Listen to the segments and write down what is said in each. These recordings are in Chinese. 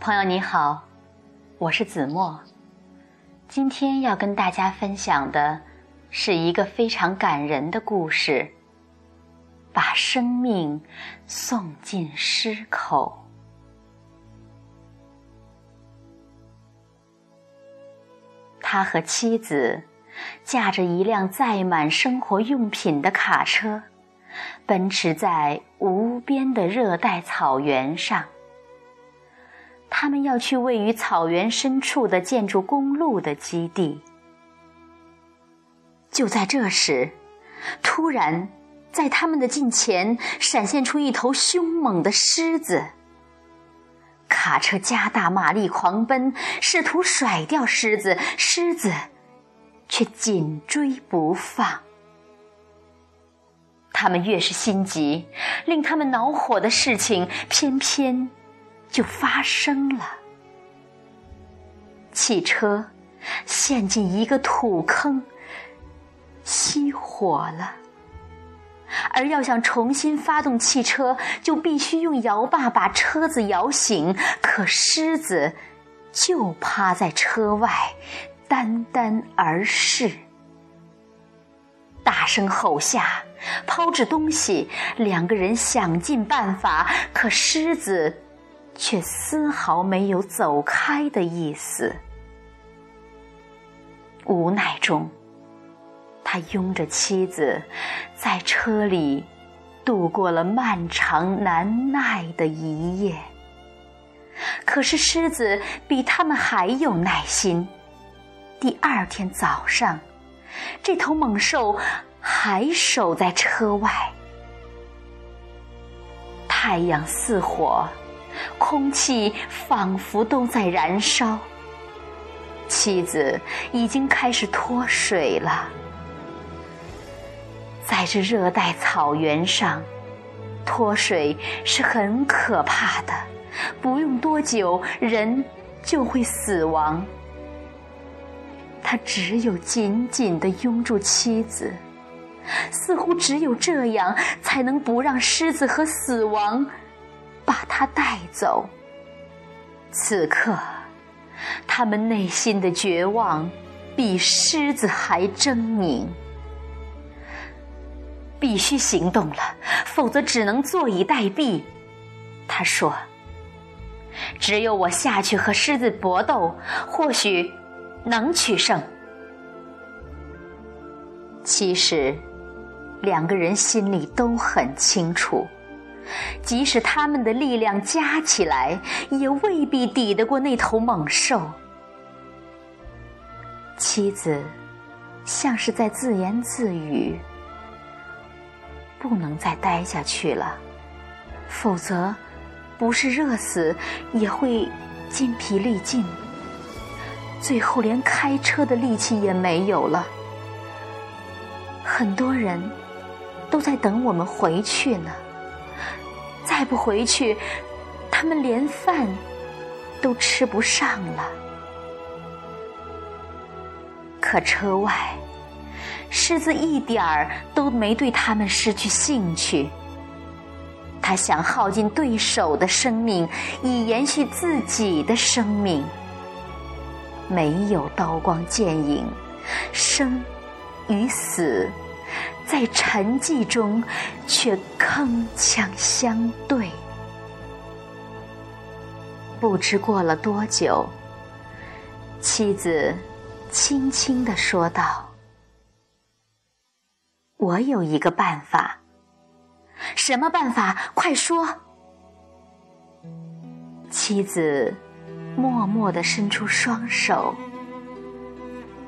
朋友你好，我是子墨。今天要跟大家分享的是一个非常感人的故事，把生命送进狮口。他和妻子驾着一辆载满生活用品的卡车，奔驰在无边的热带草原上。他们要去位于草原深处的建筑公路的基地。就在这时，突然在他们的近前闪现出一头凶猛的狮子。卡车加大马力狂奔，试图甩掉狮子，狮子却紧追不放。他们越是心急，令他们恼火的事情偏偏。就发生了，汽车陷进一个土坑，熄火了。而要想重新发动汽车，就必须用摇把把车子摇醒。可狮子就趴在车外，单单而视，大声吼下，抛掷东西。两个人想尽办法，可狮子。却丝毫没有走开的意思。无奈中，他拥着妻子，在车里度过了漫长难耐的一夜。可是狮子比他们还有耐心。第二天早上，这头猛兽还守在车外。太阳似火。空气仿佛都在燃烧，妻子已经开始脱水了。在这热带草原上，脱水是很可怕的，不用多久人就会死亡。他只有紧紧地拥住妻子，似乎只有这样才能不让狮子和死亡。把他带走。此刻，他们内心的绝望比狮子还狰狞。必须行动了，否则只能坐以待毙。他说：“只有我下去和狮子搏斗，或许能取胜。”其实，两个人心里都很清楚。即使他们的力量加起来，也未必抵得过那头猛兽。妻子像是在自言自语：“不能再待下去了，否则不是热死，也会筋疲力尽，最后连开车的力气也没有了。很多人都在等我们回去呢。”再不回去，他们连饭都吃不上了。可车外，狮子一点儿都没对他们失去兴趣。他想耗尽对手的生命，以延续自己的生命。没有刀光剑影，生与死。在沉寂中，却铿锵相对。不知过了多久，妻子轻轻地说道：“我有一个办法。什么办法？快说！”妻子默默地伸出双手，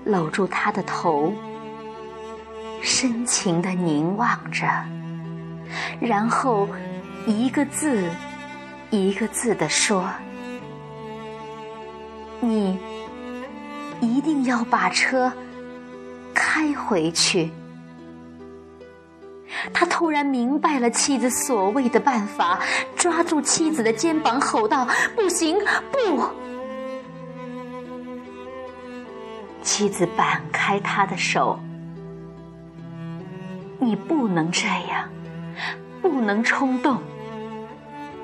搂住他的头。深情的凝望着，然后一个字一个字的说：“你一定要把车开回去。”他突然明白了妻子所谓的办法，抓住妻子的肩膀吼道：“不行，不！”妻子扳开他的手。你不能这样，不能冲动。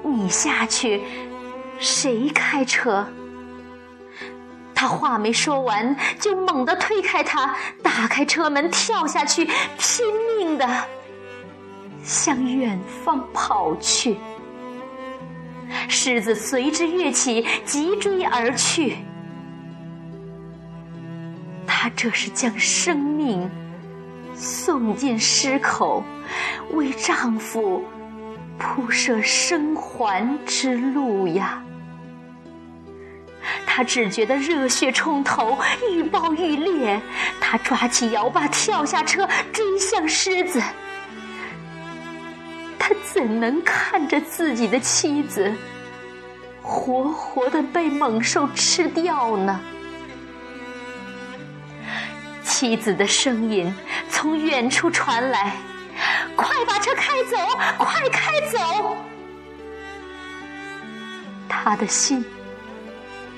你下去，谁开车？他话没说完，就猛地推开他，打开车门，跳下去，拼命的向远方跑去。狮子随之跃起，急追而去。他这是将生命送进狮口，为丈夫铺设生还之路呀。他只觉得热血冲头，愈爆愈烈。他抓起摇把，跳下车，追向狮子。他怎能看着自己的妻子活活的被猛兽吃掉呢？妻子的声音从远处传来：“快把车开走，快开走！”他的心。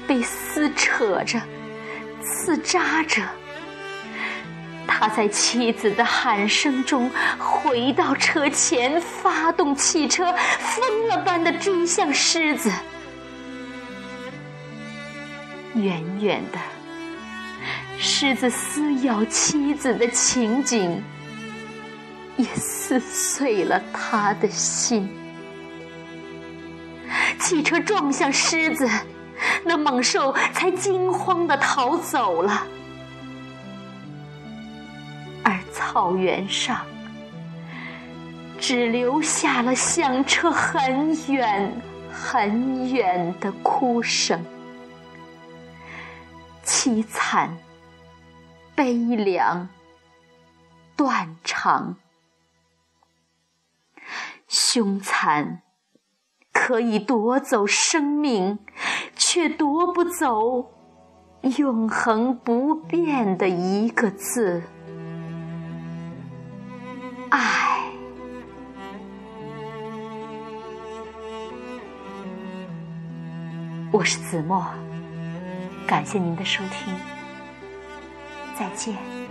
被撕扯着，刺扎着。他在妻子的喊声中回到车前，发动汽车，疯了般的追向狮子。远远的，狮子撕咬妻子的情景，也撕碎了他的心。汽车撞向狮子。那猛兽才惊慌的逃走了，而草原上只留下了响彻很远很远的哭声，凄惨、悲凉、断肠、凶残。可以夺走生命，却夺不走永恒不变的一个字——爱。我是子墨，感谢您的收听，再见。